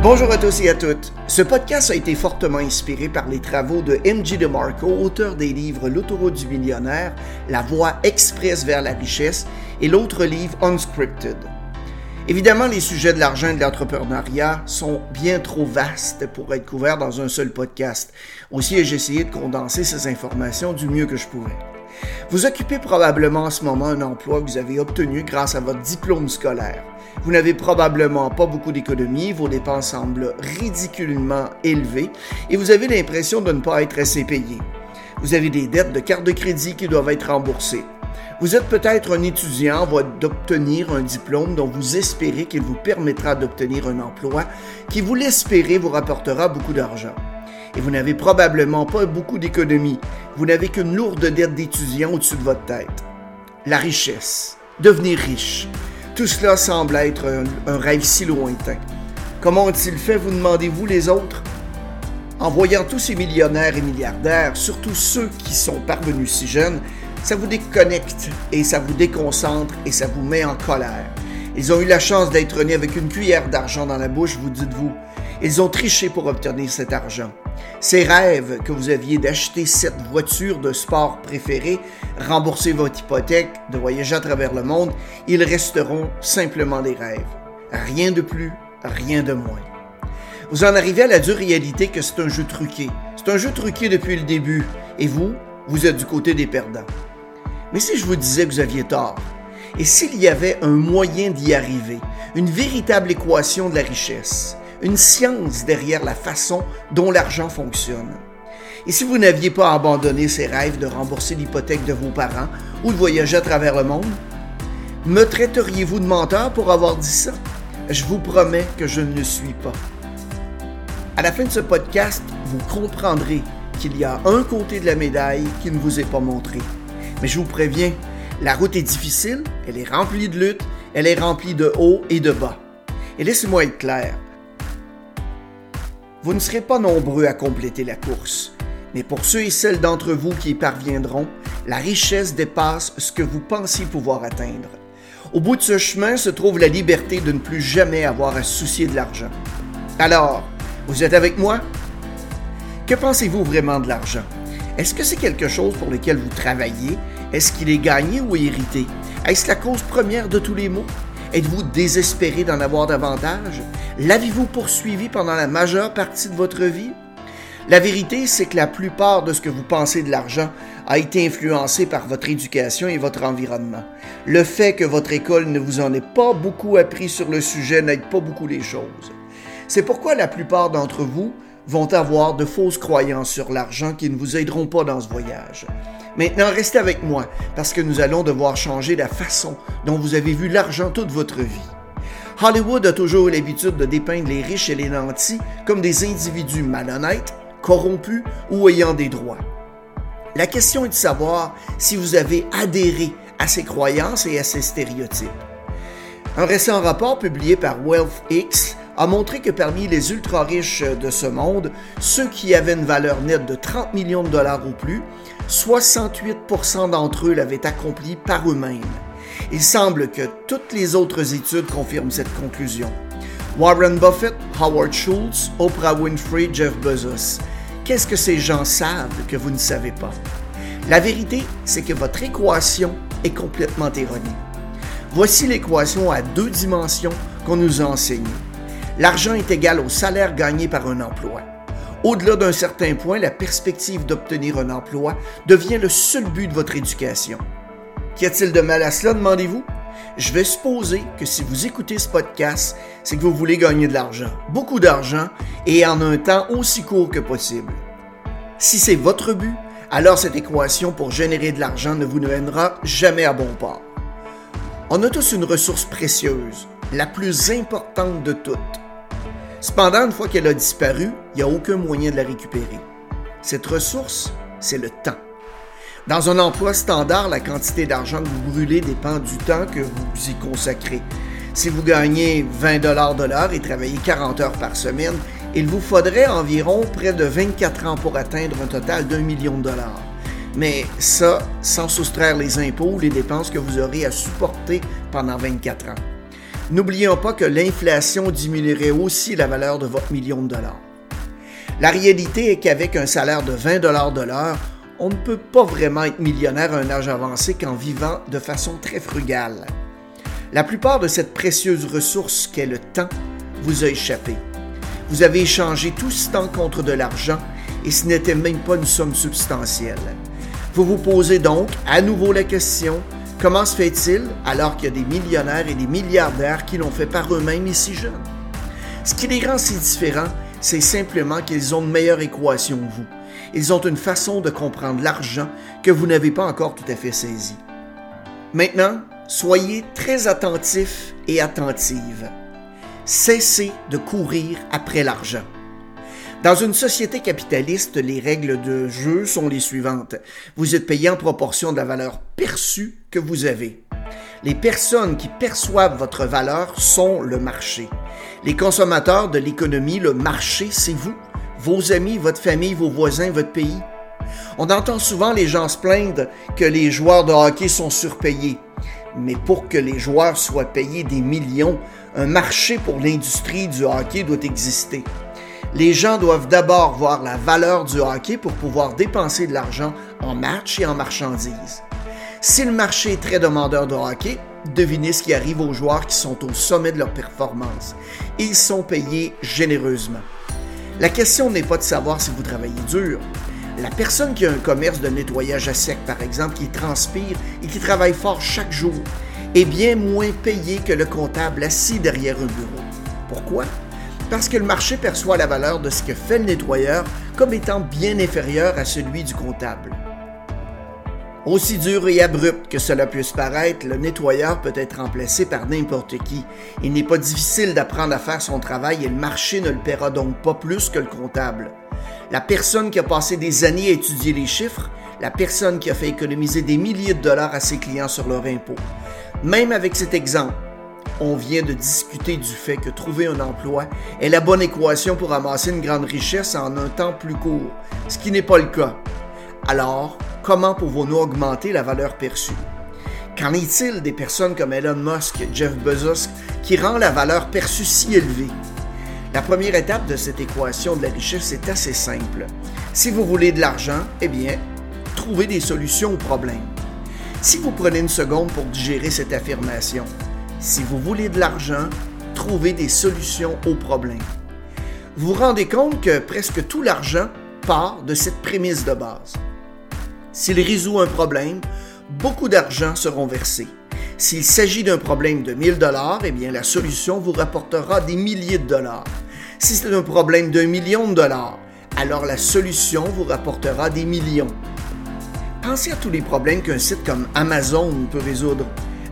Bonjour à tous et à toutes. Ce podcast a été fortement inspiré par les travaux de M.G. DeMarco, auteur des livres L'autoroute du millionnaire, La voie express vers la richesse et l'autre livre Unscripted. Évidemment, les sujets de l'argent et de l'entrepreneuriat sont bien trop vastes pour être couverts dans un seul podcast. Aussi, j'ai essayé de condenser ces informations du mieux que je pouvais. Vous occupez probablement en ce moment un emploi que vous avez obtenu grâce à votre diplôme scolaire. Vous n'avez probablement pas beaucoup d'économies, vos dépenses semblent ridiculement élevées et vous avez l'impression de ne pas être assez payé. Vous avez des dettes de carte de crédit qui doivent être remboursées. Vous êtes peut-être un étudiant en voie d'obtenir un diplôme dont vous espérez qu'il vous permettra d'obtenir un emploi qui, vous l'espérez, vous rapportera beaucoup d'argent. Et vous n'avez probablement pas beaucoup d'économies. Vous n'avez qu'une lourde dette d'étudiant au-dessus de votre tête. La richesse. Devenir riche. Tout cela semble être un, un rêve si lointain. Comment ont-ils fait, vous demandez-vous, les autres? En voyant tous ces millionnaires et milliardaires, surtout ceux qui sont parvenus si jeunes, ça vous déconnecte et ça vous déconcentre et ça vous met en colère. Ils ont eu la chance d'être nés avec une cuillère d'argent dans la bouche, vous dites-vous. Ils ont triché pour obtenir cet argent. Ces rêves que vous aviez d'acheter cette voiture de sport préférée, rembourser votre hypothèque, de voyager à travers le monde, ils resteront simplement des rêves. Rien de plus, rien de moins. Vous en arrivez à la dure réalité que c'est un jeu truqué. C'est un jeu truqué depuis le début. Et vous, vous êtes du côté des perdants. Mais si je vous disais que vous aviez tort, et s'il y avait un moyen d'y arriver, une véritable équation de la richesse, une science derrière la façon dont l'argent fonctionne. Et si vous n'aviez pas abandonné ces rêves de rembourser l'hypothèque de vos parents ou de voyager à travers le monde, me traiteriez-vous de menteur pour avoir dit ça? Je vous promets que je ne le suis pas. À la fin de ce podcast, vous comprendrez qu'il y a un côté de la médaille qui ne vous est pas montré. Mais je vous préviens, la route est difficile, elle est remplie de luttes, elle est remplie de hauts et de bas. Et laissez-moi être clair. Vous ne serez pas nombreux à compléter la course, mais pour ceux et celles d'entre vous qui y parviendront, la richesse dépasse ce que vous pensiez pouvoir atteindre. Au bout de ce chemin se trouve la liberté de ne plus jamais avoir à soucier de l'argent. Alors, vous êtes avec moi? Que pensez-vous vraiment de l'argent? Est-ce que c'est quelque chose pour lequel vous travaillez? Est-ce qu'il est gagné ou hérité? Est-ce la cause première de tous les maux? Êtes-vous désespéré d'en avoir davantage? L'avez-vous poursuivi pendant la majeure partie de votre vie? La vérité, c'est que la plupart de ce que vous pensez de l'argent a été influencé par votre éducation et votre environnement. Le fait que votre école ne vous en ait pas beaucoup appris sur le sujet n'aide pas beaucoup les choses. C'est pourquoi la plupart d'entre vous vont avoir de fausses croyances sur l'argent qui ne vous aideront pas dans ce voyage. Maintenant, restez avec moi parce que nous allons devoir changer la façon dont vous avez vu l'argent toute votre vie. Hollywood a toujours l'habitude de dépeindre les riches et les nantis comme des individus malhonnêtes, corrompus ou ayant des droits. La question est de savoir si vous avez adhéré à ces croyances et à ces stéréotypes. Un récent rapport publié par WealthX a montré que parmi les ultra-riches de ce monde, ceux qui avaient une valeur nette de 30 millions de dollars ou plus, 68% d'entre eux l'avaient accompli par eux-mêmes. Il semble que toutes les autres études confirment cette conclusion. Warren Buffett, Howard Schultz, Oprah Winfrey, Jeff Bezos. Qu'est-ce que ces gens savent que vous ne savez pas? La vérité, c'est que votre équation est complètement erronée. Voici l'équation à deux dimensions qu'on nous a enseignée. L'argent est égal au salaire gagné par un emploi. Au-delà d'un certain point, la perspective d'obtenir un emploi devient le seul but de votre éducation. Qu'y a-t-il de mal à cela, demandez-vous? Je vais supposer que si vous écoutez ce podcast, c'est que vous voulez gagner de l'argent, beaucoup d'argent, et en un temps aussi court que possible. Si c'est votre but, alors cette équation pour générer de l'argent ne vous mènera jamais à bon port. On a tous une ressource précieuse, la plus importante de toutes. Cependant, une fois qu'elle a disparu, il n'y a aucun moyen de la récupérer. Cette ressource, c'est le temps. Dans un emploi standard, la quantité d'argent que vous brûlez dépend du temps que vous y consacrez. Si vous gagnez 20 dollars de l'heure et travaillez 40 heures par semaine, il vous faudrait environ près de 24 ans pour atteindre un total d'un million de dollars. Mais ça, sans soustraire les impôts ou les dépenses que vous aurez à supporter pendant 24 ans. N'oublions pas que l'inflation diminuerait aussi la valeur de votre million de dollars. La réalité est qu'avec un salaire de 20 dollars de l'heure, on ne peut pas vraiment être millionnaire à un âge avancé qu'en vivant de façon très frugale. La plupart de cette précieuse ressource qu'est le temps vous a échappé. Vous avez échangé tout ce temps contre de l'argent et ce n'était même pas une somme substantielle. Vous vous posez donc à nouveau la question, comment se fait-il alors qu'il y a des millionnaires et des milliardaires qui l'ont fait par eux-mêmes ici jeunes? Ce qui les rend si différents, c'est simplement qu'ils ont une meilleure équation que vous. Ils ont une façon de comprendre l'argent que vous n'avez pas encore tout à fait saisi. Maintenant, soyez très attentifs et attentives. Cessez de courir après l'argent. Dans une société capitaliste, les règles de jeu sont les suivantes. Vous êtes payé en proportion de la valeur perçue que vous avez. Les personnes qui perçoivent votre valeur sont le marché. Les consommateurs de l'économie, le marché, c'est vous, vos amis, votre famille, vos voisins, votre pays. On entend souvent les gens se plaindre que les joueurs de hockey sont surpayés. Mais pour que les joueurs soient payés des millions, un marché pour l'industrie du hockey doit exister. Les gens doivent d'abord voir la valeur du hockey pour pouvoir dépenser de l'argent en match et en marchandises. Si le marché est très demandeur de hockey, devinez ce qui arrive aux joueurs qui sont au sommet de leur performance. Ils sont payés généreusement. La question n'est pas de savoir si vous travaillez dur. La personne qui a un commerce de nettoyage à sec, par exemple, qui transpire et qui travaille fort chaque jour, est bien moins payée que le comptable assis derrière un bureau. Pourquoi? Parce que le marché perçoit la valeur de ce que fait le nettoyeur comme étant bien inférieure à celui du comptable. Aussi dur et abrupt que cela puisse paraître, le nettoyeur peut être remplacé par n'importe qui. Il n'est pas difficile d'apprendre à faire son travail et le marché ne le paiera donc pas plus que le comptable. La personne qui a passé des années à étudier les chiffres, la personne qui a fait économiser des milliers de dollars à ses clients sur leur impôt. Même avec cet exemple, on vient de discuter du fait que trouver un emploi est la bonne équation pour amasser une grande richesse en un temps plus court, ce qui n'est pas le cas. Alors, comment pouvons-nous augmenter la valeur perçue? Qu'en est-il des personnes comme Elon Musk, Jeff Bezos, qui rend la valeur perçue si élevée? La première étape de cette équation de la richesse est assez simple. Si vous voulez de l'argent, eh bien, trouvez des solutions aux problèmes. Si vous prenez une seconde pour digérer cette affirmation, si vous voulez de l'argent, trouvez des solutions aux problèmes. Vous vous rendez compte que presque tout l'argent part de cette prémisse de base. S'il résout un problème, beaucoup d'argent seront versés. S'il s'agit d'un problème de 1000 dollars, eh bien la solution vous rapportera des milliers de dollars. Si c'est un problème d'un million de dollars, alors la solution vous rapportera des millions. Pensez à tous les problèmes qu'un site comme Amazon peut résoudre.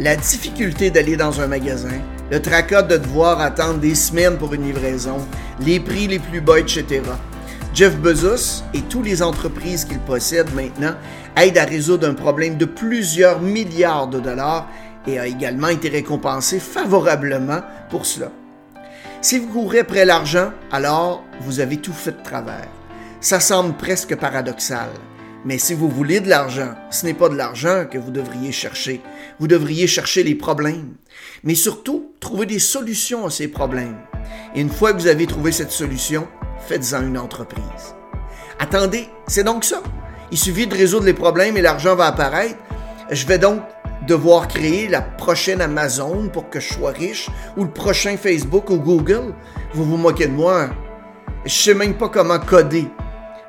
La difficulté d'aller dans un magasin, le tracas de devoir attendre des semaines pour une livraison, les prix les plus bas, etc. Jeff Bezos et toutes les entreprises qu'il possède maintenant aident à résoudre un problème de plusieurs milliards de dollars et a également été récompensé favorablement pour cela. Si vous courez après l'argent, alors vous avez tout fait de travers. Ça semble presque paradoxal. Mais si vous voulez de l'argent, ce n'est pas de l'argent que vous devriez chercher. Vous devriez chercher les problèmes. Mais surtout, trouver des solutions à ces problèmes. Et une fois que vous avez trouvé cette solution, faites-en une entreprise. Attendez, c'est donc ça. Il suffit de résoudre les problèmes et l'argent va apparaître. Je vais donc devoir créer la prochaine Amazon pour que je sois riche ou le prochain Facebook ou Google. Vous vous moquez de moi. Je sais même pas comment coder.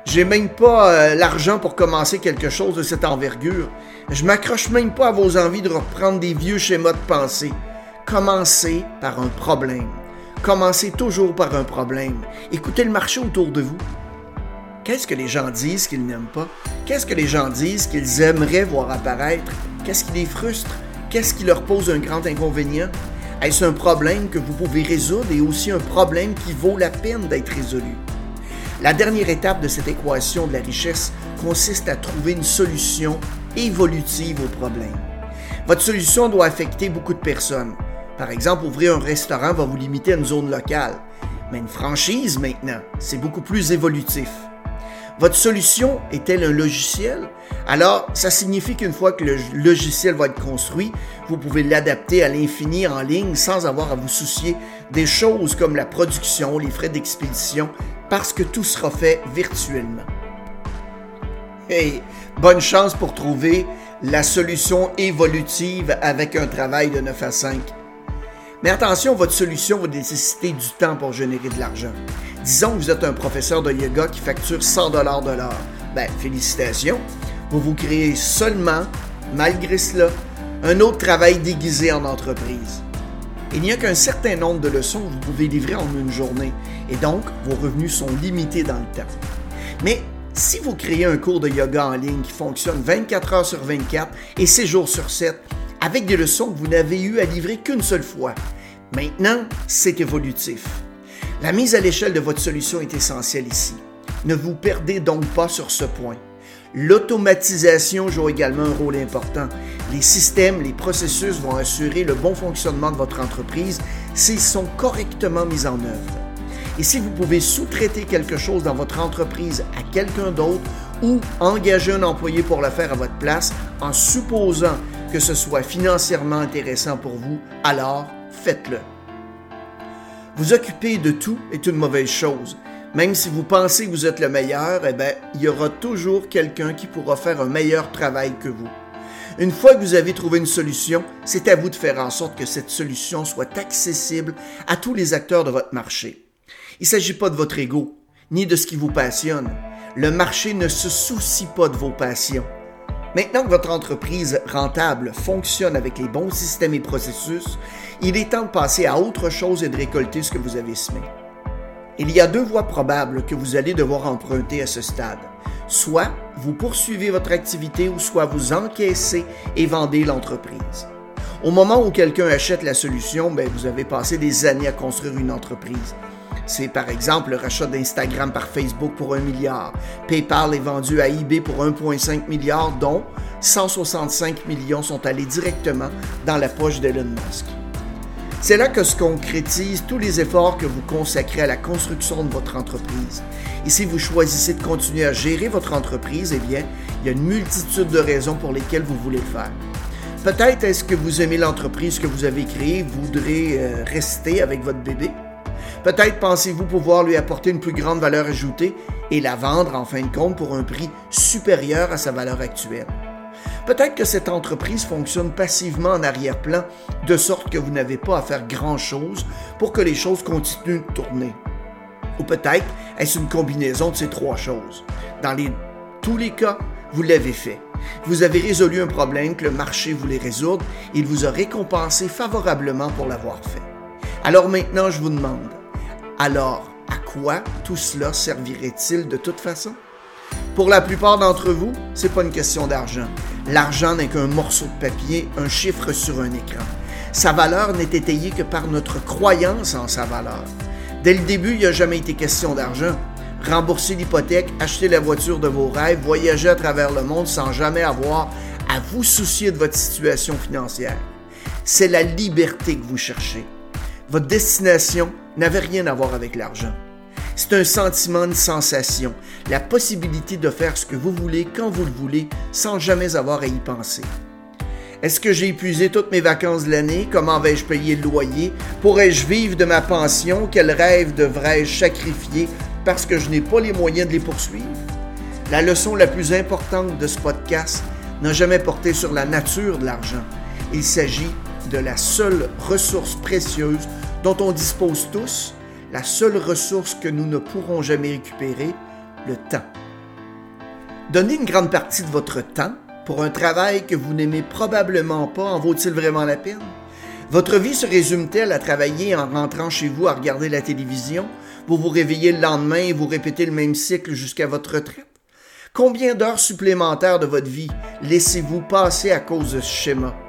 J'ai même pas euh, l'argent pour commencer quelque chose de cette envergure. Je m'accroche même pas à vos envies de reprendre des vieux schémas de pensée. Commencez par un problème. Commencez toujours par un problème. Écoutez le marché autour de vous. Qu'est-ce que les gens disent qu'ils n'aiment pas? Qu'est-ce que les gens disent qu'ils aimeraient voir apparaître? Qu'est-ce qui les frustre? Qu'est-ce qui leur pose un grand inconvénient? Est-ce un problème que vous pouvez résoudre et aussi un problème qui vaut la peine d'être résolu? La dernière étape de cette équation de la richesse consiste à trouver une solution évolutive au problème. Votre solution doit affecter beaucoup de personnes. Par exemple, ouvrir un restaurant va vous limiter à une zone locale. Mais une franchise, maintenant, c'est beaucoup plus évolutif. Votre solution est-elle un logiciel? Alors, ça signifie qu'une fois que le logiciel va être construit, vous pouvez l'adapter à l'infini en ligne sans avoir à vous soucier des choses comme la production, les frais d'expédition, parce que tout sera fait virtuellement. Hey, bonne chance pour trouver la solution évolutive avec un travail de 9 à 5. Mais attention, votre solution va nécessiter du temps pour générer de l'argent. Disons que vous êtes un professeur de yoga qui facture 100 dollars de l'heure. Ben, félicitations. Vous vous créez seulement, malgré cela, un autre travail déguisé en entreprise. Il n'y a qu'un certain nombre de leçons que vous pouvez livrer en une journée, et donc vos revenus sont limités dans le temps. Mais si vous créez un cours de yoga en ligne qui fonctionne 24 heures sur 24 et 6 jours sur 7, avec des leçons que vous n'avez eu à livrer qu'une seule fois, maintenant, c'est évolutif. La mise à l'échelle de votre solution est essentielle ici. Ne vous perdez donc pas sur ce point. L'automatisation joue également un rôle important. Les systèmes, les processus vont assurer le bon fonctionnement de votre entreprise s'ils sont correctement mis en œuvre. Et si vous pouvez sous-traiter quelque chose dans votre entreprise à quelqu'un d'autre ou engager un employé pour le faire à votre place en supposant que ce soit financièrement intéressant pour vous, alors faites-le. Vous occuper de tout est une mauvaise chose. Même si vous pensez que vous êtes le meilleur, eh bien, il y aura toujours quelqu'un qui pourra faire un meilleur travail que vous. Une fois que vous avez trouvé une solution, c'est à vous de faire en sorte que cette solution soit accessible à tous les acteurs de votre marché. Il ne s'agit pas de votre ego, ni de ce qui vous passionne. Le marché ne se soucie pas de vos passions. Maintenant que votre entreprise rentable fonctionne avec les bons systèmes et processus, il est temps de passer à autre chose et de récolter ce que vous avez semé. Il y a deux voies probables que vous allez devoir emprunter à ce stade. Soit vous poursuivez votre activité ou soit vous encaissez et vendez l'entreprise. Au moment où quelqu'un achète la solution, ben, vous avez passé des années à construire une entreprise. C'est par exemple le rachat d'Instagram par Facebook pour un milliard. PayPal est vendu à eBay pour 1,5 milliard, dont 165 millions sont allés directement dans la poche d'Elon Musk. C'est là que se concrétisent tous les efforts que vous consacrez à la construction de votre entreprise. Et si vous choisissez de continuer à gérer votre entreprise, eh bien, il y a une multitude de raisons pour lesquelles vous voulez le faire. Peut-être est-ce que vous aimez l'entreprise que vous avez créée, vous voudrez euh, rester avec votre bébé? Peut-être pensez-vous pouvoir lui apporter une plus grande valeur ajoutée et la vendre en fin de compte pour un prix supérieur à sa valeur actuelle. Peut-être que cette entreprise fonctionne passivement en arrière-plan, de sorte que vous n'avez pas à faire grand-chose pour que les choses continuent de tourner. Ou peut-être est-ce une combinaison de ces trois choses. Dans tous les cas, vous l'avez fait. Vous avez résolu un problème que le marché voulait résoudre et il vous a récompensé favorablement pour l'avoir fait. Alors maintenant, je vous demande, alors, à quoi tout cela servirait-il de toute façon? Pour la plupart d'entre vous, c'est pas une question d'argent. L'argent n'est qu'un morceau de papier, un chiffre sur un écran. Sa valeur n'est étayée que par notre croyance en sa valeur. Dès le début, il n'y a jamais été question d'argent. Rembourser l'hypothèque, acheter la voiture de vos rêves, voyager à travers le monde sans jamais avoir à vous soucier de votre situation financière. C'est la liberté que vous cherchez. Votre destination n'avait rien à voir avec l'argent. C'est un sentiment, une sensation, la possibilité de faire ce que vous voulez quand vous le voulez sans jamais avoir à y penser. Est-ce que j'ai épuisé toutes mes vacances de l'année? Comment vais-je payer le loyer? Pourrais-je vivre de ma pension? Quel rêve devrais-je sacrifier parce que je n'ai pas les moyens de les poursuivre? La leçon la plus importante de ce podcast n'a jamais porté sur la nature de l'argent. Il s'agit de la seule ressource précieuse dont on dispose tous, la seule ressource que nous ne pourrons jamais récupérer, le temps. Donner une grande partie de votre temps pour un travail que vous n'aimez probablement pas en vaut-il vraiment la peine? Votre vie se résume-t-elle à travailler en rentrant chez vous à regarder la télévision, vous vous réveillez le lendemain et vous répétez le même cycle jusqu'à votre retraite? Combien d'heures supplémentaires de votre vie laissez-vous passer à cause de ce schéma?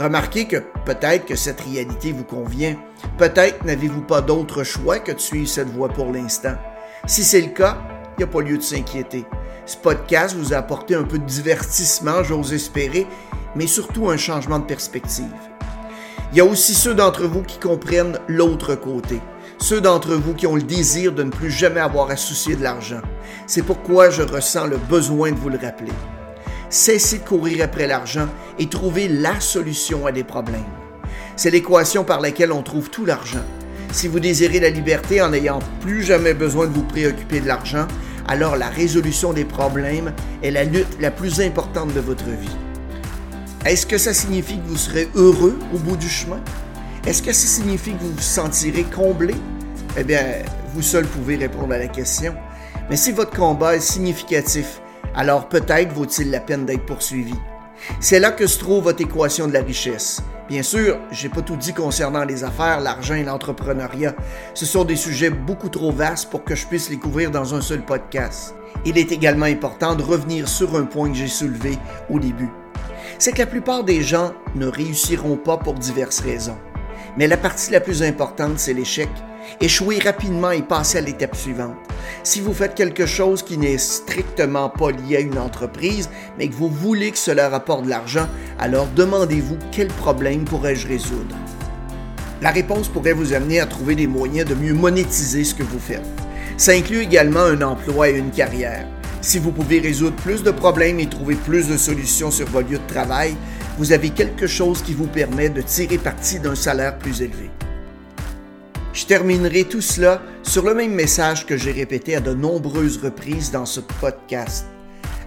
Remarquez que peut-être que cette réalité vous convient. Peut-être n'avez-vous pas d'autre choix que de suivre cette voie pour l'instant. Si c'est le cas, il n'y a pas lieu de s'inquiéter. Ce podcast vous a apporté un peu de divertissement, j'ose espérer, mais surtout un changement de perspective. Il y a aussi ceux d'entre vous qui comprennent l'autre côté. Ceux d'entre vous qui ont le désir de ne plus jamais avoir à soucier de l'argent. C'est pourquoi je ressens le besoin de vous le rappeler. Cessez de courir après l'argent et trouvez la solution à des problèmes. C'est l'équation par laquelle on trouve tout l'argent. Si vous désirez la liberté en n'ayant plus jamais besoin de vous préoccuper de l'argent, alors la résolution des problèmes est la lutte la plus importante de votre vie. Est-ce que ça signifie que vous serez heureux au bout du chemin? Est-ce que ça signifie que vous vous sentirez comblé? Eh bien, vous seul pouvez répondre à la question. Mais si votre combat est significatif, alors peut-être vaut-il la peine d'être poursuivi. C'est là que se trouve votre équation de la richesse. Bien sûr, j'ai pas tout dit concernant les affaires, l'argent et l'entrepreneuriat. Ce sont des sujets beaucoup trop vastes pour que je puisse les couvrir dans un seul podcast. Il est également important de revenir sur un point que j'ai soulevé au début. C'est que la plupart des gens ne réussiront pas pour diverses raisons. Mais la partie la plus importante, c'est l'échec. Échouer rapidement et passer à l'étape suivante. Si vous faites quelque chose qui n'est strictement pas lié à une entreprise, mais que vous voulez que cela rapporte de l'argent, alors demandez-vous quel problème pourrais-je résoudre. La réponse pourrait vous amener à trouver des moyens de mieux monétiser ce que vous faites. Ça inclut également un emploi et une carrière. Si vous pouvez résoudre plus de problèmes et trouver plus de solutions sur vos lieux de travail, vous avez quelque chose qui vous permet de tirer parti d'un salaire plus élevé. Je terminerai tout cela sur le même message que j'ai répété à de nombreuses reprises dans ce podcast.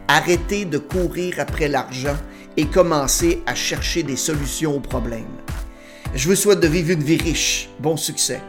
Arrêtez de courir après l'argent et commencez à chercher des solutions aux problèmes. Je vous souhaite de vivre une vie riche. Bon succès.